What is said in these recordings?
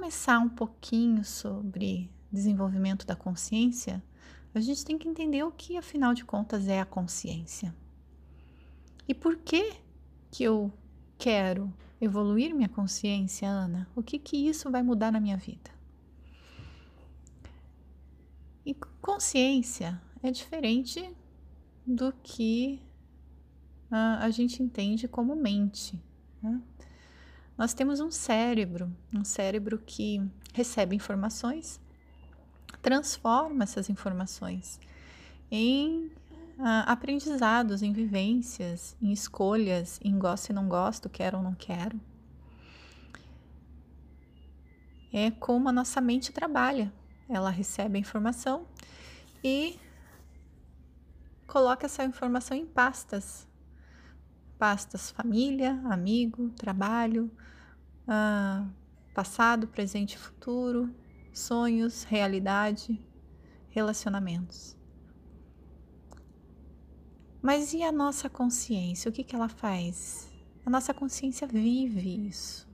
começar um pouquinho sobre desenvolvimento da consciência, a gente tem que entender o que, afinal de contas, é a consciência. E por que que eu quero evoluir minha consciência, Ana? O que que isso vai mudar na minha vida? E consciência é diferente do que uh, a gente entende como mente. Né? Nós temos um cérebro, um cérebro que recebe informações, transforma essas informações em uh, aprendizados, em vivências, em escolhas, em gosto e não gosto, quero ou não quero. É como a nossa mente trabalha. Ela recebe a informação e coloca essa informação em pastas pastas família, amigo, trabalho, ah, passado, presente e futuro, sonhos, realidade, relacionamentos. Mas e a nossa consciência? O que, que ela faz? A nossa consciência vive isso.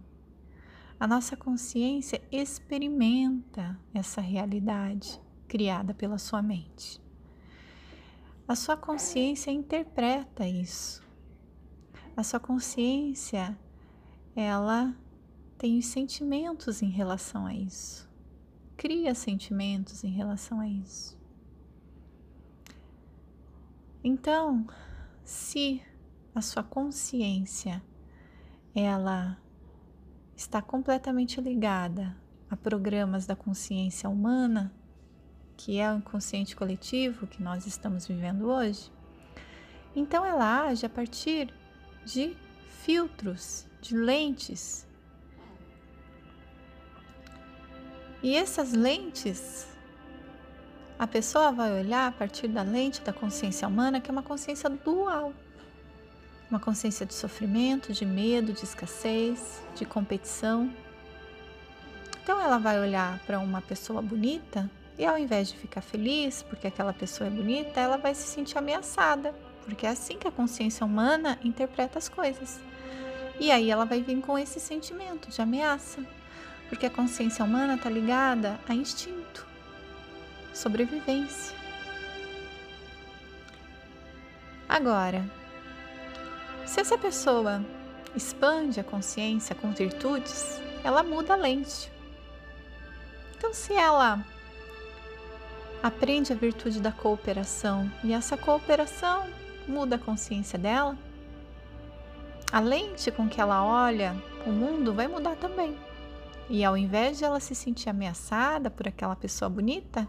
A nossa consciência experimenta essa realidade criada pela sua mente. A sua consciência interpreta isso a sua consciência ela tem os sentimentos em relação a isso, cria sentimentos em relação a isso. Então, se a sua consciência ela está completamente ligada a programas da consciência humana, que é o inconsciente coletivo que nós estamos vivendo hoje, então ela age a partir de filtros, de lentes. E essas lentes, a pessoa vai olhar a partir da lente da consciência humana, que é uma consciência dual. Uma consciência de sofrimento, de medo, de escassez, de competição. Então ela vai olhar para uma pessoa bonita e ao invés de ficar feliz porque aquela pessoa é bonita, ela vai se sentir ameaçada porque é assim que a consciência humana interpreta as coisas. E aí ela vai vir com esse sentimento de ameaça, porque a consciência humana está ligada a instinto, sobrevivência. Agora, se essa pessoa expande a consciência com virtudes, ela muda a lente. Então, se ela aprende a virtude da cooperação e essa cooperação muda a consciência dela, a lente com que ela olha o mundo vai mudar também. E ao invés de ela se sentir ameaçada por aquela pessoa bonita,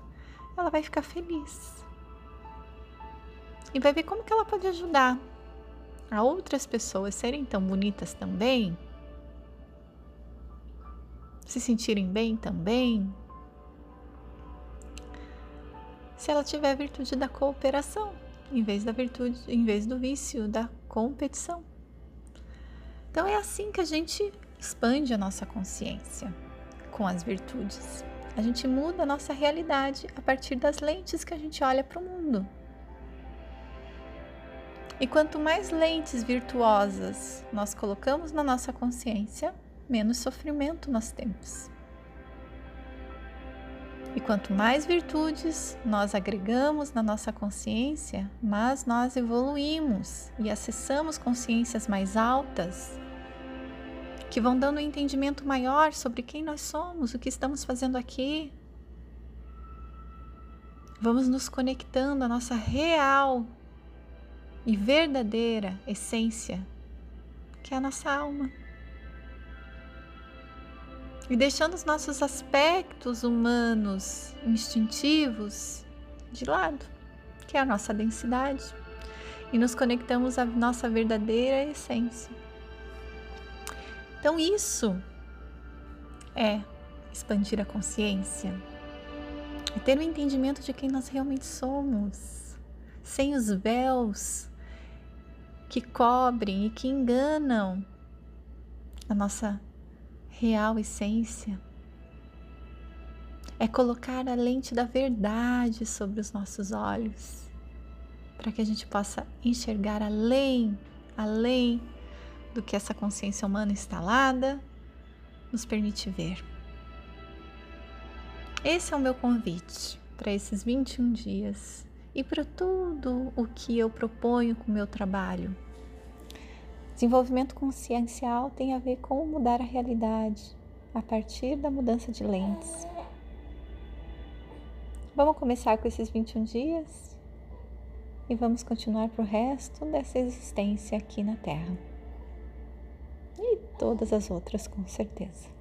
ela vai ficar feliz. E vai ver como que ela pode ajudar a outras pessoas serem tão bonitas também, se sentirem bem também. Se ela tiver a virtude da cooperação em vez da virtude, em vez do vício da competição. Então é assim que a gente expande a nossa consciência com as virtudes. A gente muda a nossa realidade a partir das lentes que a gente olha para o mundo. E quanto mais lentes virtuosas nós colocamos na nossa consciência, menos sofrimento nós temos. E quanto mais virtudes nós agregamos na nossa consciência, mais nós evoluímos e acessamos consciências mais altas, que vão dando um entendimento maior sobre quem nós somos, o que estamos fazendo aqui. Vamos nos conectando à nossa real e verdadeira essência, que é a nossa alma e deixando os nossos aspectos humanos instintivos de lado, que é a nossa densidade, e nos conectamos à nossa verdadeira essência. Então, isso é expandir a consciência, é ter o um entendimento de quem nós realmente somos, sem os véus que cobrem e que enganam a nossa real essência é colocar a lente da verdade sobre os nossos olhos, para que a gente possa enxergar além, além do que essa consciência humana instalada nos permite ver. Esse é o meu convite para esses 21 dias e para tudo o que eu proponho com o meu trabalho. Desenvolvimento consciencial tem a ver com mudar a realidade a partir da mudança de lentes. Vamos começar com esses 21 dias e vamos continuar para o resto dessa existência aqui na Terra. E todas as outras, com certeza.